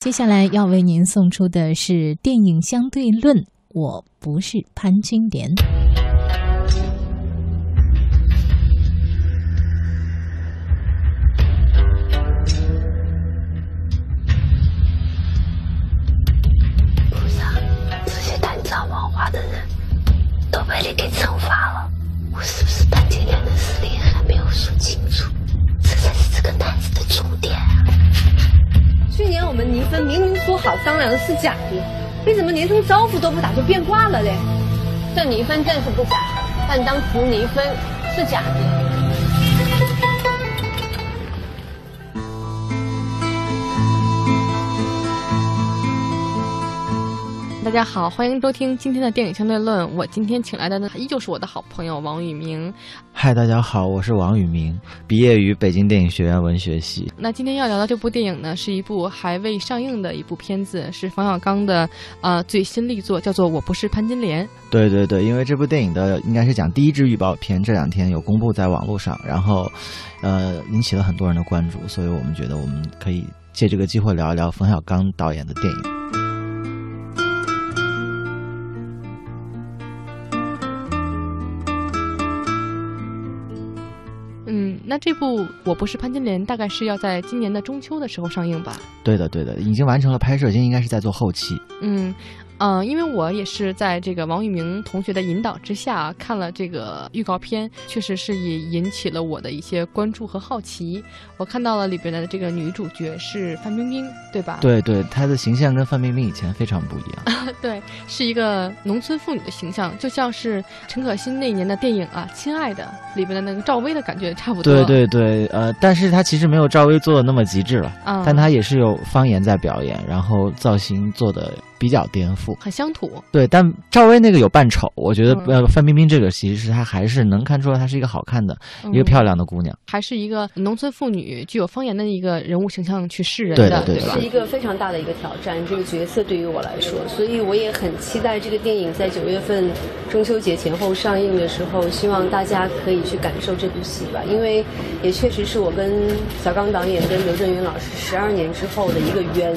接下来要为您送出的是电影相对论。我不是潘金莲。菩萨，这些贪赃枉法的人都被你给惩罚了。我是不是潘金莲的实力还没有说清楚？那我们离婚明明说好商量的是假的，你怎么连声招呼都不打就变卦了嘞？这离婚证是不假，但当初离婚是假的。大家好，欢迎收听今天的电影相对论。我今天请来的呢，依旧是我的好朋友王宇明。嗨，大家好，我是王宇明，毕业于北京电影学院文学系。那今天要聊的这部电影呢，是一部还未上映的一部片子，是冯小刚的呃最新力作，叫做《我不是潘金莲》。对对对，因为这部电影的应该是讲第一支预告片，这两天有公布在网络上，然后呃引起了很多人的关注，所以我们觉得我们可以借这个机会聊一聊冯小刚导演的电影。那这部《我不是潘金莲》大概是要在今年的中秋的时候上映吧？对的，对的，已经完成了拍摄，现在应该是在做后期。嗯。嗯，因为我也是在这个王玉明同学的引导之下看了这个预告片，确实是也引起了我的一些关注和好奇。我看到了里边的这个女主角是范冰冰，对吧？对对，她的形象跟范冰冰以前非常不一样。对，是一个农村妇女的形象，就像是陈可辛那年的电影啊，《亲爱的》里边的那个赵薇的感觉差不多。对对对，呃，但是她其实没有赵薇做的那么极致了，嗯、但她也是有方言在表演，然后造型做的比较颠覆。很乡土，对，但赵薇那个有扮丑，我觉得嗯呃，范冰冰这个其实她还是能看出来，她是一个好看的、嗯一个漂亮的姑娘。还是一个农村妇女，具有方言的一个人物形象去示人的，对的对的吧是？一个非常大的一个挑战，这个角色对于我来说，所以我也很期待这个电影在九月份中秋节前后上映的时候，希望大家可以去感受这部戏吧，因为也确实是我跟小刚导演跟刘震云老师十二年之后的一个圆，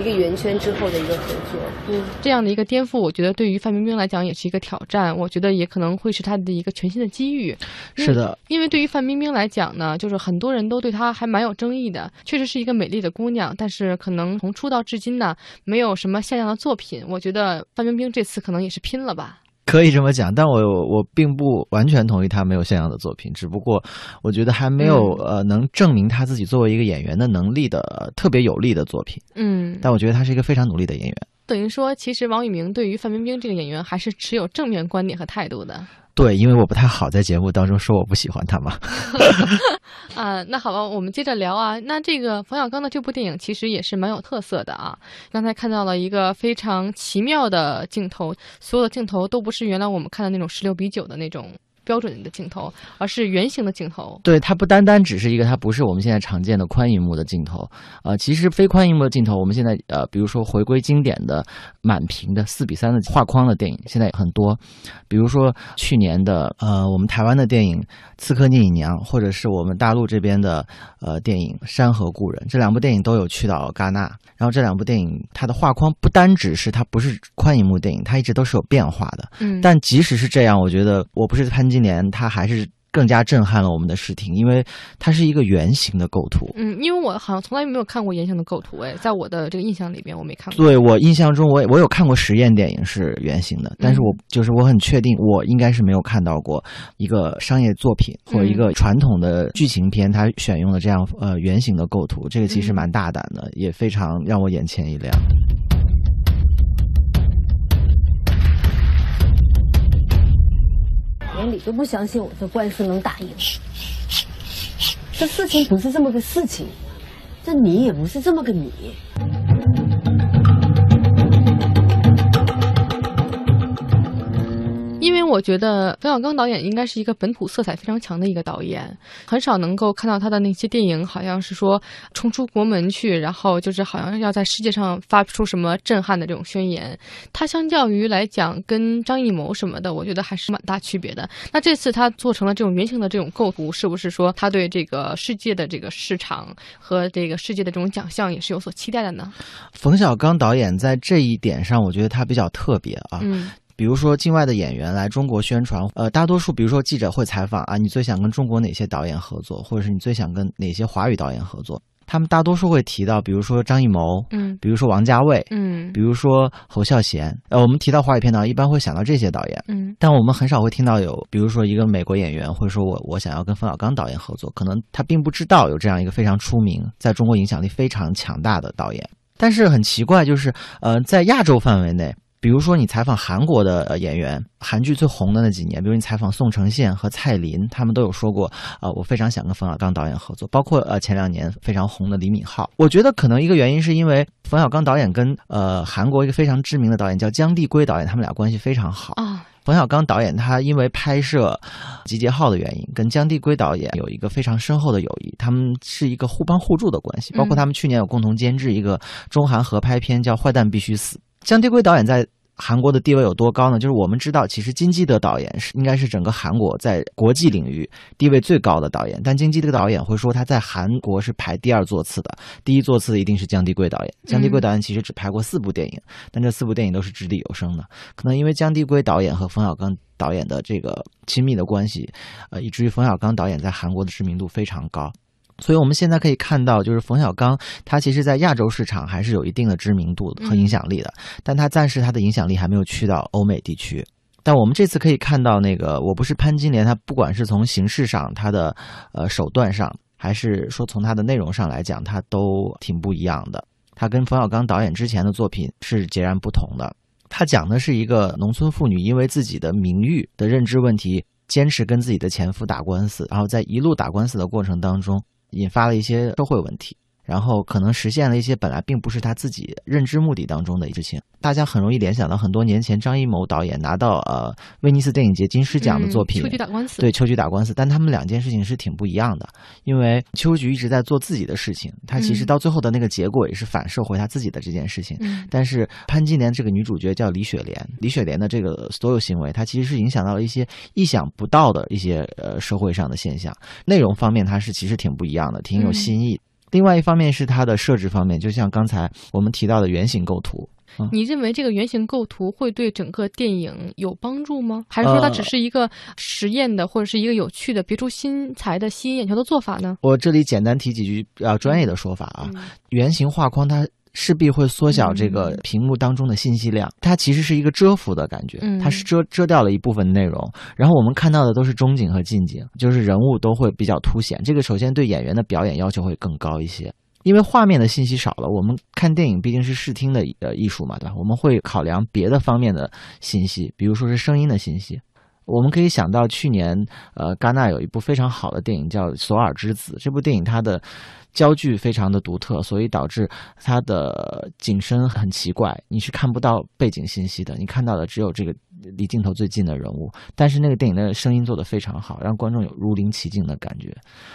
一个圆圈之后的一个合作。嗯，这样的一个颠覆，我觉得对于范冰冰来讲也是一个挑战，我觉得也可能会是她的一个全新的机遇。是的，因为对于范冰冰来讲呢，就是很多人都对她还蛮有争议的，确实是一个美丽的姑娘，但是可能从出道至今呢，没有什么像样的作品。我觉得范冰冰这次可能也是拼了吧。可以这么讲，但我我并不完全同意她没有像样的作品，只不过我觉得还没有、嗯呃能证明她自己作为一个演员的能力的、呃特别有力的作品。嗯，但我觉得她是一个非常努力的演员。等于说，其实王宇明对于范冰冰这个演员还是持有正面观点和态度的。对，因为我不太好在节目当中说我不喜欢她嘛。啊，那好吧，我们接着聊啊。那这个冯小刚的这部电影其实也是蛮有特色的啊。刚才看到了一个非常奇妙的镜头，所有的镜头都不是原来我们看的那种十六比九的那种标准的镜头，而是圆形的镜头。对，它不单单只是一个，它不是我们现在常见的宽银幕的镜头，呃，其实非宽银幕的镜头，我们现在呃，比如说回归经典的满屏的四比三的画框的电影，现在很多，比如说去年的呃，我们台湾的电影《刺客聂隐娘》，或者是我们大陆这边的呃电影《山河故人》，这两部电影都有去到戛纳，然后这两部电影它的画框不单只是它不是宽银幕电影，它一直都是有变化的，嗯，但即使是这样，我觉得我不是潘金莲，它还是更加震撼了我们的视听，因为它是一个圆形的构图。嗯，因为我好像从来没有看过圆形的构图，哎，在我的这个印象里边我没看过。对我印象中我，我有看过实验电影是圆形的，但是我就是我很确定，我应该是没有看到过一个商业作品或者一个传统的剧情片，它选用了这样呃圆形的构图，这个其实蛮大胆的，也非常让我眼前一亮。你都不相信我这官司能打赢，这事情不是这么个事情，这你也不是这么个你。我觉得冯小刚导演应该是一个本土色彩非常强的一个导演，很少能够看到他的那些电影，好像是说冲出国门去，然后就是好像要在世界上发出什么震撼的这种宣言。他相较于来讲，跟张艺谋什么的，我觉得还是蛮大区别的。那这次他做成了这种圆形的这种构图，是不是说他对这个世界的这个市场和这个世界的这种奖项也是有所期待的呢？冯小刚导演在这一点上，我觉得他比较特别啊。嗯比如说境外的演员来中国宣传，呃，大多数比如说记者会采访啊，你最想跟中国哪些导演合作，或者是你最想跟哪些华语导演合作？他们大多数会提到，比如说张艺谋，嗯比如说王家卫，嗯比如说侯孝贤。呃，我们提到华语片导演，一般会想到这些导演。嗯但我们很少会听到有，比如说一个美国演员会说我我想要跟冯小刚导演合作，可能他并不知道有这样一个非常出名，在中国影响力非常强大的导演。但是很奇怪，就是呃，在亚洲范围内，比如说你采访韩国的呃演员，韩剧最红的那几年，比如你采访宋承宪和蔡琳，他们都有说过，呃，我非常想跟冯小刚导演合作，包括呃前两年非常红的李敏镐。我觉得可能一个原因是因为冯小刚导演跟呃韩国一个非常知名的导演叫姜帝圭导演，他们俩关系非常好。啊冯小刚导演他因为拍摄《集结号》的原因，跟姜帝圭导演有一个非常深厚的友谊，他们是一个互帮互助的关系。包括他们去年有共同监制一个中韩合拍片，叫《坏蛋必须死》。姜帝圭导演在韩国的地位有多高呢？就是我们知道，其实金基德导演是应该是整个韩国在国际领域地位最高的导演，但金基德导演会说他在韩国是排第二座次的，第一座次的一定是姜帝圭导演。姜帝圭导演其实只拍过四部电影，但这四部电影都是掷地有声的。可能因为姜帝圭导演和冯小刚导演的这个亲密的关系，呃，以至于冯小刚导演在韩国的知名度非常高。所以我们现在可以看到，就是冯小刚他其实在亚洲市场还是有一定的知名度和影响力的，但他暂时他的影响力还没有去到欧美地区。但我们这次可以看到，那个我不是潘金莲，他不管是从形式上，他的呃手段上，还是说从他的内容上来讲，他都挺不一样的。他跟冯小刚导演之前的作品是截然不同的。他讲的是一个农村妇女因为自己的名誉的认知问题，坚持跟自己的前夫打官司，然后在一路打官司的过程当中，引发了一些社会问题，然后可能实现了一些本来并不是他自己认知目的当中的事情。大家很容易联想到很多年前张艺谋导演拿到呃威尼斯电影节金狮奖的作品，嗯秋菊打官司，对秋菊打官司，但他们两件事情是挺不一样的，因为秋菊一直在做自己的事情，她其实嗯到最后的那个结果也是反射回她自己的这件事情。嗯但是潘金莲这个女主角叫李雪莲，李雪莲的这个所有行为，她其实是影响到了一些意想不到的一些呃社会上的现象，内容方面它是其实挺不一样的，挺有嗯新意。另外一方面是它的设置方面，就像刚才我们提到的圆形构图，你认为这个原型构图会对整个电影有帮助吗？还是说它呃只是一个实验的，或者是一个有趣的、别出心裁的、吸引眼球的做法呢？我这里简单提几句比较专业的说法啊。嗯圆形画框它势必会缩小这个嗯屏幕当中的信息量，它其实是一个遮幅的感觉嗯，它是遮遮掉了一部分内容，然后我们看到的都是中景和近景，就是人物都会比较凸显。这个首先对演员的表演要求会更高一些。因为画面的信息少了，我们看电影毕竟是视听的呃艺术嘛，对吧？我们会考量别的方面的信息，比如说是声音的信息。我们可以想到去年，呃，戛纳有一部非常好的电影叫《索尔之子》。这部电影它的焦距非常的独特，所以导致它的景深很奇怪，你是看不到背景信息的，你看到的只有这个离镜头最近的人物。但是那个电影的声音做得非常好，让观众有如临其境的感觉，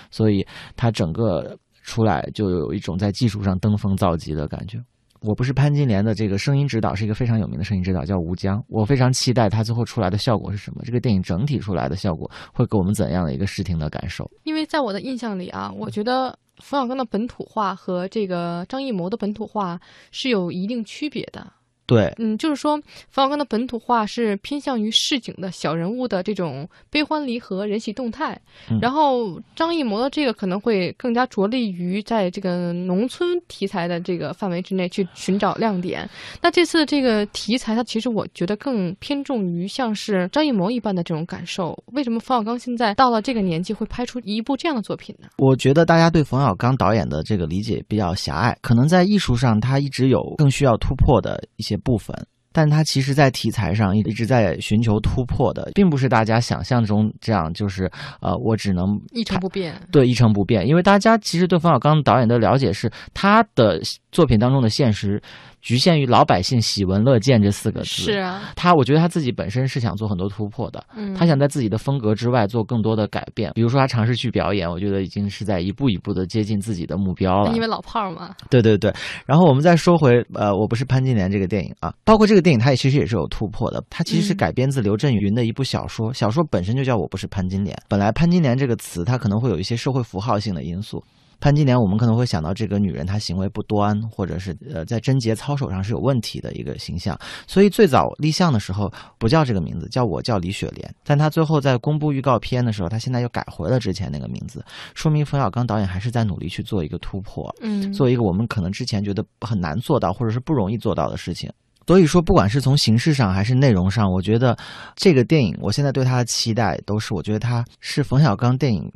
所以它整个出来就有一种在技术上登峰造极的感觉。我不是潘金莲的这个声音指导是一个非常有名的声音指导，叫吴江。我非常期待他最后出来的效果是什么，这个电影整体出来的效果会给我们怎样的一个视听的感受？因为在我的印象里啊，我觉得冯小刚的本土化和这个张艺谋的本土化是有一定区别的。对，嗯，就是说，冯小刚的本土化是偏向于市井的小人物的这种悲欢离合、人喜动态，嗯然后张艺谋的这个可能会更加着力于在这个农村题材的这个范围之内去寻找亮点。那这次这个题材，它其实我觉得更偏重于像是张艺谋一般的这种感受。为什么冯小刚现在到了这个年纪会拍出一部这样的作品呢？我觉得大家对冯小刚导演的这个理解比较狭隘，可能在艺术上他一直有更需要突破的一些部分，但他其实在题材上一直在寻求突破的，并不是大家想象中这样，就是呃，我只能一成不变。对一成不变，因为大家其实对冯小刚导演的了解是他的作品当中的现实局限于老百姓喜闻乐见这四个字。是啊，他我觉得他自己本身是想做很多突破的，嗯，他想在自己的风格之外做更多的改变。比如说他尝试去表演，我觉得已经是在一步一步的接近自己的目标了。因为老炮儿嘛，对对对。然后我们再说回呃，我不是潘金莲这个电影啊，包括这个电影，它也其实也是有突破的。它其实是嗯改编自刘震云的一部小说，小说本身就叫我不是潘金莲。本来潘金莲这个词，它可能会有一些社会符号性的因素。潘金莲，我们可能会想到这个女人她行为不端，或者是呃在贞洁操守上是有问题的一个形象。所以最早立项的时候不叫这个名字，叫我叫李雪莲。但她最后在公布预告片的时候，她现在又改回了之前那个名字，说明冯小刚导演还是在努力去做一个突破，嗯，做一个我们可能之前觉得很难做到或者是不容易做到的事情。所以说，不管是从形式上还是内容上，我觉得这个电影，我现在对它的期待都是，我觉得它是冯小刚电影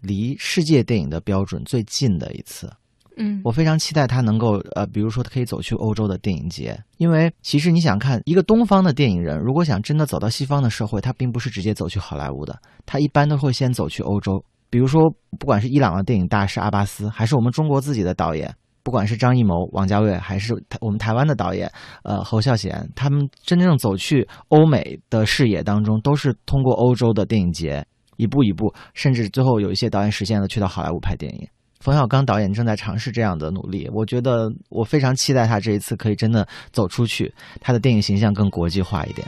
离世界电影的标准最近的一次。嗯，我非常期待他能够呃，比如说可以走去欧洲的电影节，因为其实你想看一个东方的电影人，如果想真的走到西方的社会，他并不是直接走去好莱坞的，他一般都会先走去欧洲。比如说，不管是伊朗的电影大师阿巴斯，还是我们中国自己的导演，不管是张艺谋、王家卫，还是台我们台湾的导演，呃侯孝贤，他们真正走去欧美的视野当中，都是通过欧洲的电影节，一步一步，甚至最后有一些导演实现了去到好莱坞拍电影。冯小刚导演正在尝试这样的努力，我觉得我非常期待他这一次可以真的走出去，他的电影形象更国际化一点。